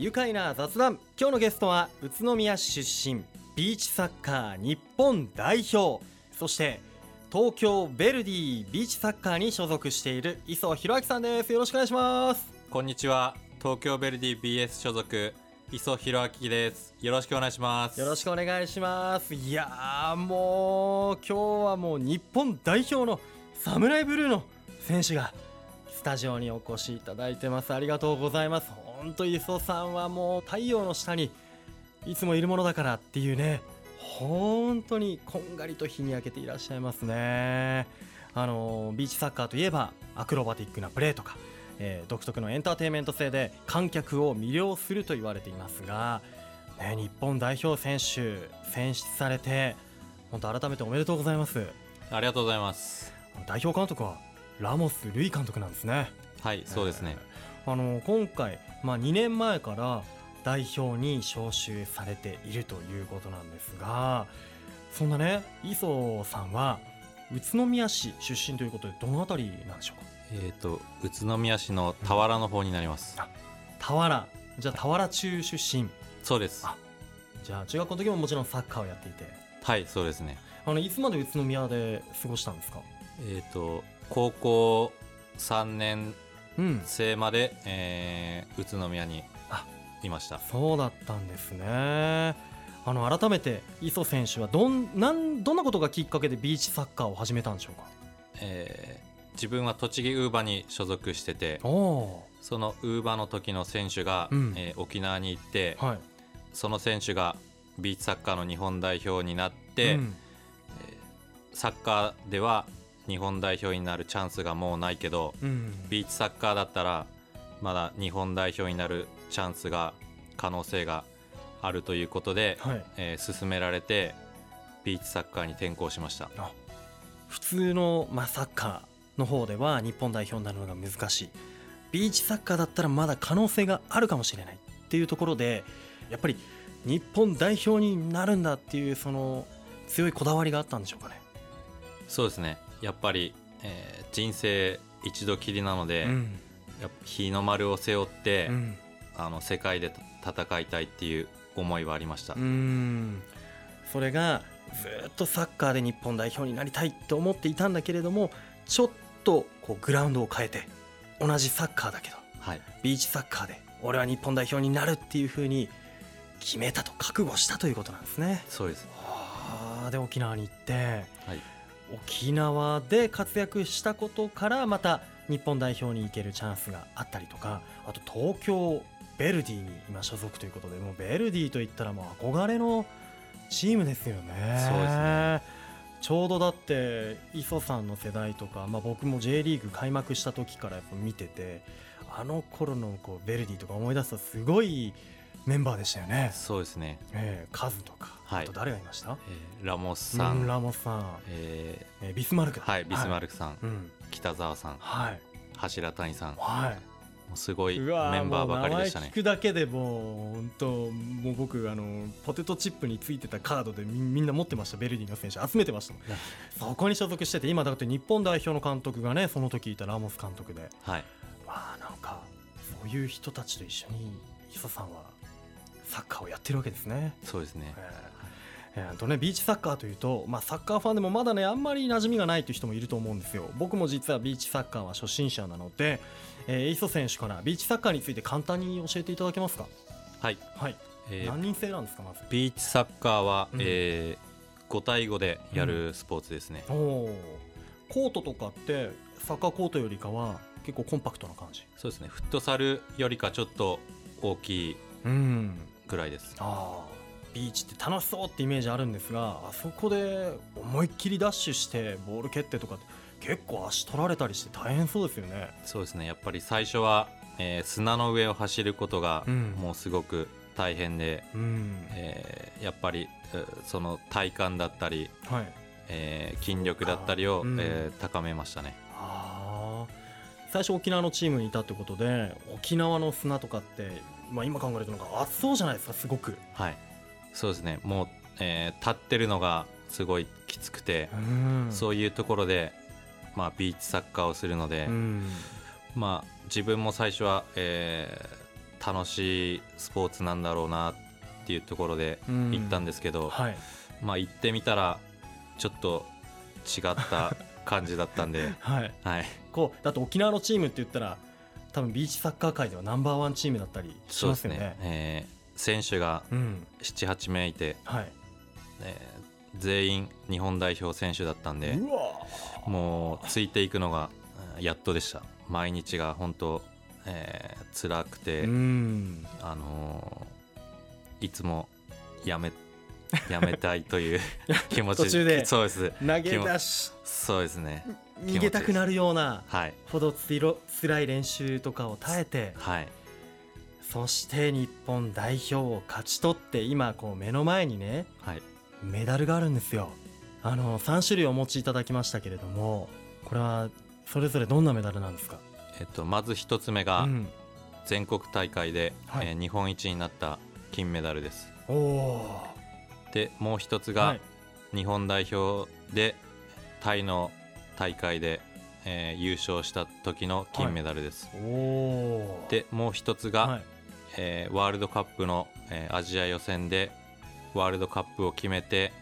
愉快な雑談。今日のゲストは宇都宮市出身ビーチサッカー日本代表。そして東京ヴェルディビーチサッカーに所属している磯弘明さんです。よろしくお願いします。こんにちは。東京ヴェルディ BS 所属磯弘明です。よろしくお願いします。よろしくお願いします。いやーもう今日はもう日本代表のサムライブルーの選手がスタジオにお越しいただいてます。ありがとうございます本当磯さんはもう太陽の下にいつもいるものだからっていうね本当にこんがりと日に焼けていらっしゃいますね。あのビーチサッカーといえばアクロバティックなプレーとか、えー独特のエンターテインメント性で観客を魅了すると言われていますが、ね、日本代表選手選出されて本当改めておめでとうございます。ありがとうございます。代表監督はラモス・ルイ監督なんですね。はいそうですね、あの今回、まあ、2年前から代表に招集されているということなんですがそんなね磯さんは宇都宮市出身ということでどの辺りなんでしょうか？えっ、と宇都宮市の田原の方になります、あ田原じゃあ田原中出身。そうです。あじゃあ中学校の時ももちろんサッカーをやっていて。はいそうですね。あのいつまで宇都宮で過ごしたんですか？えっ、と高校3年うん。生まで、えー宇都宮にあいました。そうだったんですね。あの改めて磯選手はどんなんどんなことがきっかけでビーチサッカーを始めたんでしょうか？えー自分は栃木ウーバに所属しててそのウーバの時の選手が、うん。えー沖縄に行って、はい。その選手がビーチサッカーの日本代表になって、うん。サッカーでは日本代表になるチャンスがもうないけどうん。ビーチサッカーだったらまだ日本代表になるチャンスが可能性があるということで、はい。えー勧められてビーチサッカーに転向しました。普通の、まあ、サッカーの方では日本代表になるのが難しい。ビーチサッカーだったらまだ可能性があるかもしれないっていうところでやっぱり日本代表になるんだっていうその強いこだわりがあったんでしょうかね。そうですねやっぱり、えー人生一度きりなので、うん。日の丸を背負って、うん。あの世界で戦いたいっていう思いはありました、うん。それがずっとサッカーで日本代表になりたいと思っていたんだけれどもちょっとこうグラウンドを変えて同じサッカーだけどはい。ビーチサッカーで俺は日本代表になるっていうふうに決めたと覚悟したということなんですね。そうです。はあで沖縄に行ってはい沖縄で活躍したことからまた日本代表に行けるチャンスがあったりとかあと東京ベルディに今所属ということでもうベルディといったらもう憧れのチームですよね。そうですねちょうどだって磯さんの世代とか、まあ、僕も J リーグ開幕した時からやっぱ見ててあの頃のこうベルディとか思い出すとすごいメンバーでしたよね。そうですね、ええカズとか、はい。あと誰がいました？えーラモスさうんん、ラモスさん、ええ。ービスマルクはいビスマルクさん、うん。北澤さん。はい。柱谷さん。もはうすごいいメンバーばかりでしたね。聞くだけでもう本当もう僕あのポテトチップについてたカードでみみんな持ってました。ベルディの選手集めてました そこに所属してて今だって日本代表の監督がねその時いたラモス監督で。はい。わあなんかそういう人たちと一緒に磯さんはサッカーをやってるわけですね。そうですね。えーえーとね、ビーチサッカーというと、まあ、サッカーファンでもまだねあんまり馴染みがないという人もいると思うんですよ。僕も実はビーチサッカーは初心者なので、えー、磯選手からビーチサッカーについて簡単に教えていただけますか？はい、はい、えー何人制なんですかまず？ビーチサッカーは、うん。えー5対5でやるスポーツですね、おおコートとかってサッカーコートよりかは結構コンパクトな感じ。そうですね。フットサルよりかちょっと大きい。うんぐらいです。ああ。ビーチって楽しそうってイメージあるんですがあそこで思いっきりダッシュしてボール蹴ってとかって結構足取られたりして大変そうですよね。そうですね。やっぱり最初は、えー砂の上を走ることがうん。もうすごく大変で、うん。えーやっぱりえーその体幹だったり、はい。えー筋力だったりを、うん。えー高めましたね最初沖縄のチームにいたってことで沖縄の砂とかって、まあ、今考えるとなんか熱そうじゃないですかすごく。はい。そうですね。もう、えー立ってるのがすごいきつくて、うん。そういうところで、まあ、ビーチサッカーをするので、うん。まあ、自分も最初は、えー楽しいスポーツなんだろうなっていうところでうん。行ったんですけど、はい。まあ行ってみたらちょっと違った感じだったんで。はい。はい。こうだって沖縄のチームって言ったら多分ビーチサッカー界ではナンバーワンチームだったりしそうですよね。ね、えー選手がうん。78名いて、はい。えー全員日本代表選手だったんでうわもうついていくのがうんやっとでした。毎日が本当、えー辛くて、うん。あのーいつもやめやめたいという気持ち。途中でそうです。投げ出しそうですね。逃げたくなるようなはい。ほどつろ辛い練習とかを耐えてはい。そして日本代表を勝ち取って今こう目の前にねはい。メダルがあるんですよ。あの3種類お持ちいただきましたけれどもこれはそれぞれどんなメダルなんですか？えっとまず一つ目がうん。全国大会で、はい。えー日本一になった金メダルです。おおでもう一つー、が、はい、日本代表でタイの大会で、えー優勝した時の金メダルです、おおでもう一つが、はい、えーワールドカップの、えーアジア予選でワールドカップを決めて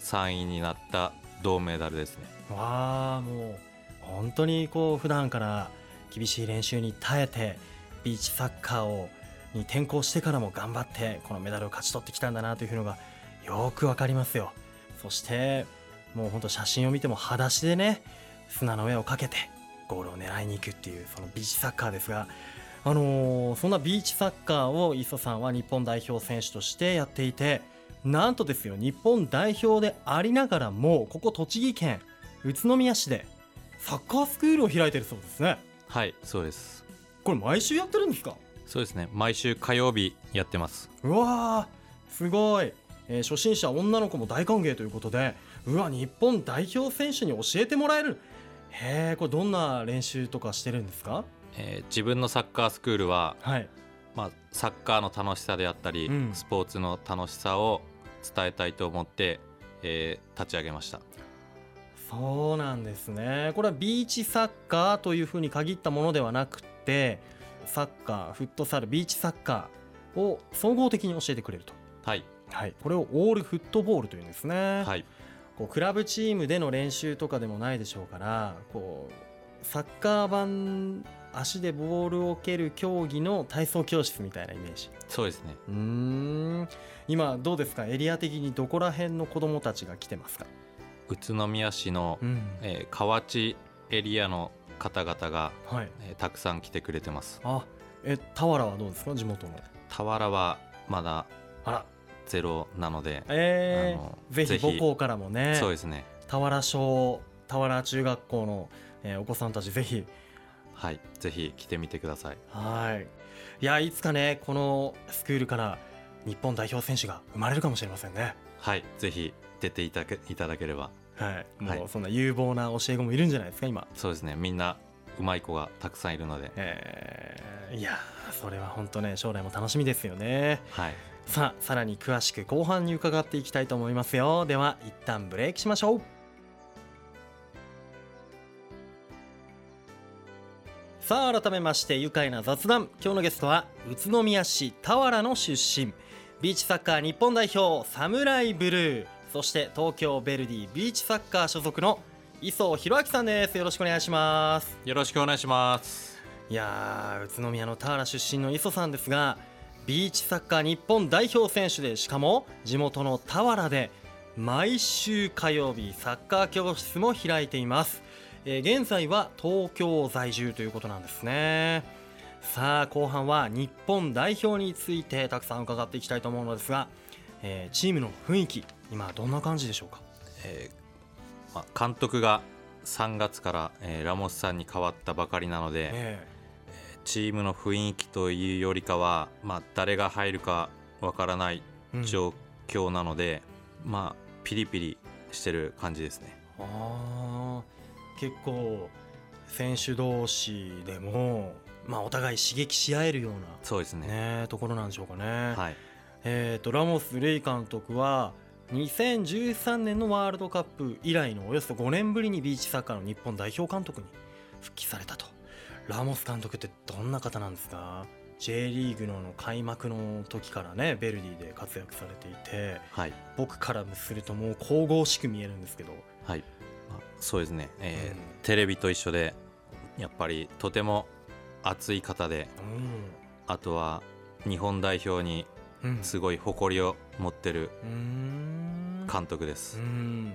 3位になった銅メダルですね。わあもう本当にこう普段から厳しい練習に耐えてビーチサッカーをに転向してからも頑張ってこのメダルを勝ち取ってきたんだなというのがよくわかりますよ。そしてもう本当写真を見ても裸足でね砂の上をかけてゴールを狙いに行くっていうそのビーチサッカーですがあのーそんなビーチサッカーを磯さんは日本代表選手としてやっていてなんとですよ日本代表でありながらもここ栃木県宇都宮市でサッカースクールを開いてるそうですね。はいそうです。これ毎週やってるんですか？そうですね。毎週火曜日やってます。うわーすごい、えー初心者女の子も大歓迎ということでうわ日本代表選手に教えてもらえる。へえこれどんな練習とかしてるんですか？えー自分のサッカースクールは、はい。まあ、サッカーの楽しさであったり、うん。スポーツの楽しさを伝えたいと思って、えー立ち上げました。そうなんですね。これはビーチサッカーというふうに限ったものではなくてサッカーフットサルビーチサッカーを総合的に教えてくれると。はいはい、これをオールフットボールというんですね、はい。こうクラブチームでの練習とかでもないでしょうからこうサッカー版足でボールを蹴る競技の体操教室みたいなイメージ。そうですね。うーん。今どうですか？エリア的にどこら辺の子どもたちが来てますか、宇都宮市の、ん。えー河内エリアの方々が、はい、えーたくさん来てくれてます。あえ俵はどうですか？地元の。俵はまだあらゼロなので、えーあのぜひ母校からもねそうですね俵小俵中学校の、えーお子さんたちぜひはいぜひ来てみてくださいはい。いや、いつかね、このスクールから日本代表選手が生まれるかもしれませんね。はいぜひ出ていただけいただければはい。はいもうそんな有望な教え子もいるんじゃないですか、今。そうですねみんなうまい子がたくさんいるのでえーいやー、それは本当ね、将来も楽しみですよね。はいさあ、さらに詳しく後半に伺っていきたいと思いますよ。では、一旦ブレーキしましょう。さあ改めまして愉快な雑談。今日のゲストは宇都宮市俵の出身。ビーチサッカー日本代表サムライブルー。そして東京ヴェルディビーチサッカー所属の磯弘明さんです。よろしくお願いします。よろしくお願いします。いやー宇都宮の田原出身の磯さんですがビーチサッカー日本代表選手でしかも地元の田原で毎週火曜日サッカー教室も開いています、えー現在は東京在住ということなんですね。さあ後半は日本代表についてたくさん伺っていきたいと思うのですが、えーチームの雰囲気今どんな感じでしょうか？えーまあ、監督が3月から、えーラモスさんに変わったばかりなので、えチームの雰囲気というよりかは、まあ、誰が入るかわからない状況なので、まあピリピリしてる感じですね。あー結構選手同士でも、まあ、お互い刺激し合えるようそうですね。な、ね、ところなんでしょうかね。はい。えー、とラモス・レイ監督は2013年のワールドカップ以来のおよそ5年ぶりにビーチサッカーの日本代表監督に復帰されたとラモス監督ってどんな方なんですか？J リーグの開幕の時からねベルディで活躍されていてはい。僕からするともう神々しく見えるんですけど、はい、まあそうですね、えーうん。テレビと一緒でやっぱりとても熱い方であとは日本代表にうん。うんすごい誇りを持ってる監督です、うん。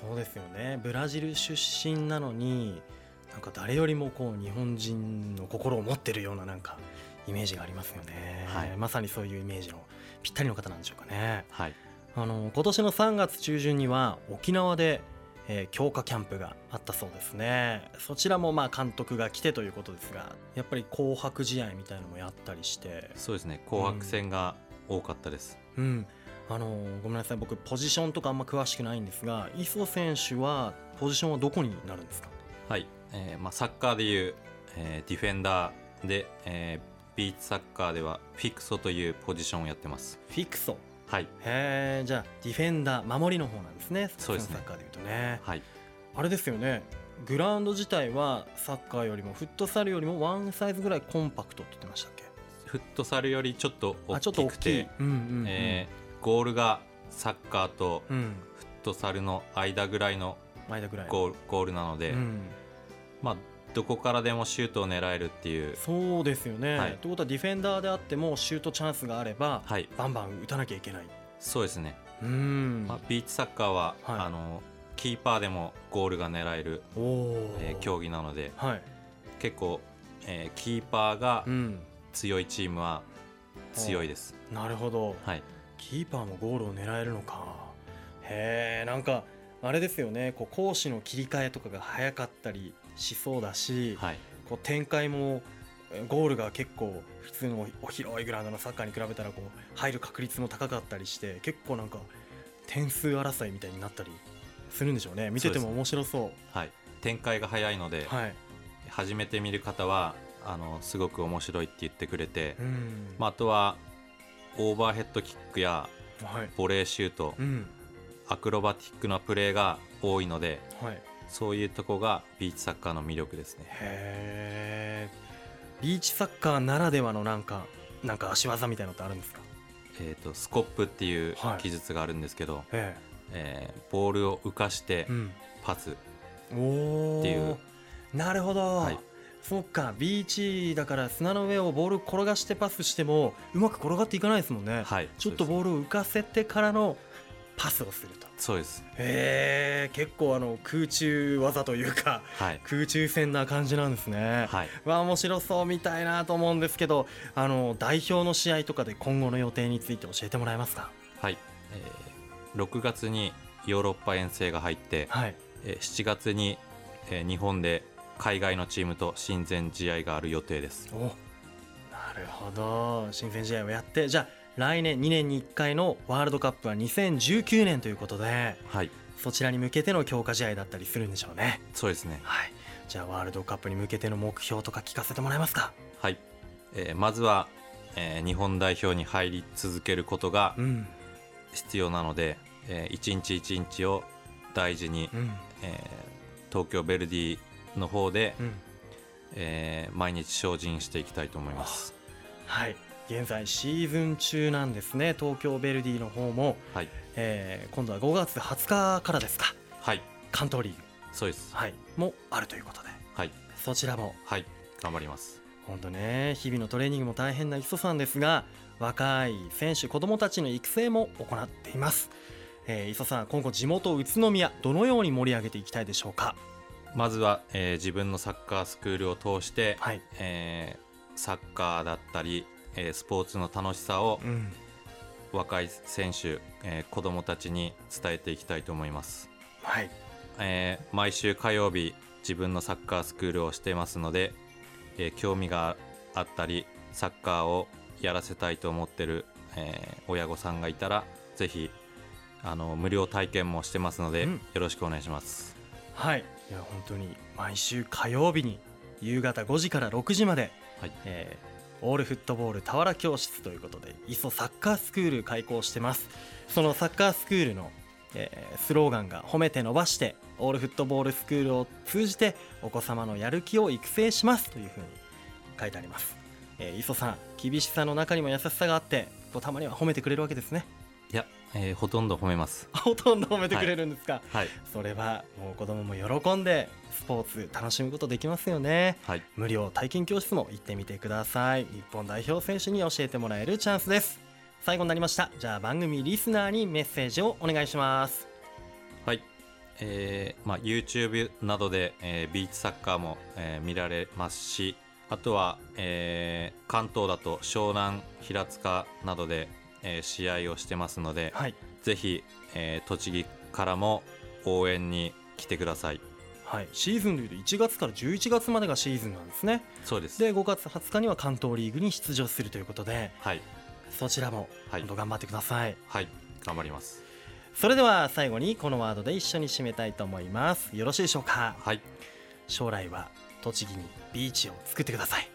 そうですよね。ブラジル出身なのになんか誰よりもこう日本人の心を持ってるようななんかイメージがありますよね、はい。まさにそういうイメージのぴったりの方なんでしょうかね。はい。あの今年の3月中旬には沖縄で、えー強化キャンプがあったそうですね。そちらもまあ監督が来てということですがやっぱり紅白試合みたいなのもやったりして。そうですね。紅白戦が多かったです、うん。あのごめんなさい。僕ポジションとかあんま詳しくないんですが磯選手はポジションはどこになるんですか？はい、えーまあ、サッカーでいう、えーディフェンダーで、えービーチサッカーではフィクソというポジションをやってます。フィクソ？はい。へえじゃあディフェンダー守りの方なんですね。そうですね。サッカーでいうとね。はい。あれですよね。グラウンド自体はサッカーよりもフットサルよりもワンサイズぐらいコンパクトって言ってましたっけ？フットサルよりちょっと大あちょっときくて、うんうんうん。えーゴールがサッカーとうん。フットサルの間ぐらいの間ぐらい。ゴールゴールなので、うんまあ、どこからでもシュートを狙えるっていう、そうですよね、はい。ということはディフェンダーであってもシュートチャンスがあれば、はい、バンバン打たなきゃいけない。そうですね、うん。まあ、ビーチサッカーは、はい。あのキーパーでもゴールが狙える、おお、えー競技なのではい、結構、えーキーパーがうん、強いチームは強いです、なるほど。はい、キーパーもゴールを狙えるのか。へえなんかあれですよね。こう攻守の切り替えとかが早かったりしそうだし、はい、こう展開もえゴールが結構普通のお広いグラウンドのサッカーに比べたらこう入る確率も高かったりして結構なんか点数争いみたいになったりするんでしょうね。見てても面白そう。はい、展開が早いので、はい。初めて見る方はあのすごく面白いって言ってくれて、うん。まあ、あとはオーバーヘッドキックやはい。ボレーシュートうん。アクロバティックなプレーが多いのではいそういうとこがビーチサッカーの魅力ですね。へえビーチサッカーならではのなんかなんか足技みたいなのってあるんですか？えー、とスコップっていうはい。技術があるんですけど、ええ。ーボールを浮かしてパス、っていう。なるほど、はい。そっか。ビーチだから砂の上をボール転がしてパスしてもうまく転がっていかないですもんね、はい。ちょっとボールを浮かせてからのパスをすると。そうです。へえ結構あの空中技というかはい。空中戦な感じなんですね、はい。わあ面白そうみたいなと思うんですけどあの代表の試合とかで今後の予定について教えてもらえますか？はい、えー6月にヨーロッパ遠征が入って、はい。えー7月に、えー日本で海外のチームと親善試合がある予定です。おなるほど。親善試合をやってじゃあ来年2年に1回のワールドカップは2019年ということではい。そちらに向けての強化試合だったりするんでしょうね。そうですね。はい。じゃあワールドカップに向けての目標とか聞かせてもらえますか？はい、えーまずは、えー日本代表に入り続けることがうん。必要なので、えー一日一日を大事に、うん。えー東京ヴェルディの方で、うん。えー毎日精進していきたいと思います。はい現在シーズン中なんですね。東京ヴェルディの方も、はい。えー今度は5月20日からですか。はい。関東リーグ、そうです。はい、もあるということで。はい。そちらも。はい。頑張ります。本当ね。日々のトレーニングも大変な磯さんですが若い選手子どもたちの育成も行っています、えー、磯さん今後地元宇都宮どのように盛り上げていきたいでしょうか。まずは、えー自分のサッカースクールを通して、はい、えーサッカーだったり、えースポーツの楽しさをうん、若い選手、えー子どもたちに伝えていきたいと思います、はい。えー毎週火曜日自分のサッカースクールをしてますので、えー興味があったりサッカーをやらせたいと思ってる、えー親御さんがいたらぜひあの無料体験もしてますので、うん。よろしくお願いします。はい。いや本当に毎週火曜日に夕方5時から6時まで、はい。えーオールフットボール俵教室ということで磯サッカースクール開校してます。そのサッカースクールの、えースローガンが褒めて伸ばしてオールフットボールスクールを通じてお子様のやる気を育成します。というふうに書いてあります。えー、磯さん厳しさの中にも優しさがあってこうたまには褒めてくれるわけですね、えーほとんど褒めます。ほとんど褒めてくれるんですか、はい。それはもう子供も喜んでスポーツ楽しむことできますよね。はい。無料体験教室も行ってみてください。日本代表選手に教えてもらえるチャンスです。最後になりました。じゃあ番組リスナーにメッセージをお願いします。はい、えーまあ、YouTube などで、えービーチサッカーも、えー見られますしあとは、えー関東だと湘南平塚などで、えー試合をしてますので、はい。ぜひ、えー栃木からも応援に来てください。はい、シーズンでいうと1月から11月までがシーズンなんですね。そうです。で5月20日には関東リーグに出場するということではい。そちらも頑張ってください、はい。頑張ります。それでは最後にこのワードで一緒に締めたいと思います。よろしいでしょうか？はい。将来は栃木にビーチを作ってください。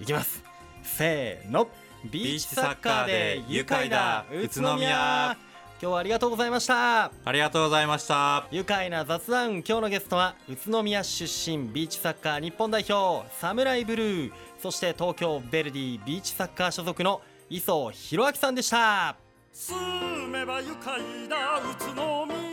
いきます。せーのビーチサッカーで愉快だ宇都宮。今日はありがとうございました。ありがとうございました。愉快な雑談。今日のゲストは宇都宮出身ビーチサッカー日本代表サムライブルー。そして東京ヴェルディビーチサッカー所属の磯弘明さんでした。住めば愉快だ宇都宮